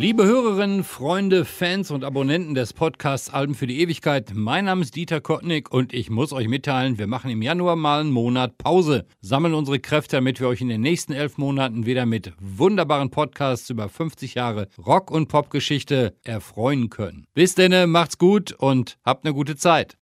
Liebe Hörerinnen, Freunde, Fans und Abonnenten des Podcasts Alben für die Ewigkeit, mein Name ist Dieter Kottnick und ich muss euch mitteilen, wir machen im Januar mal einen Monat Pause, sammeln unsere Kräfte, damit wir euch in den nächsten elf Monaten wieder mit wunderbaren Podcasts über 50 Jahre Rock- und Popgeschichte erfreuen können. Bis denn, macht's gut und habt eine gute Zeit.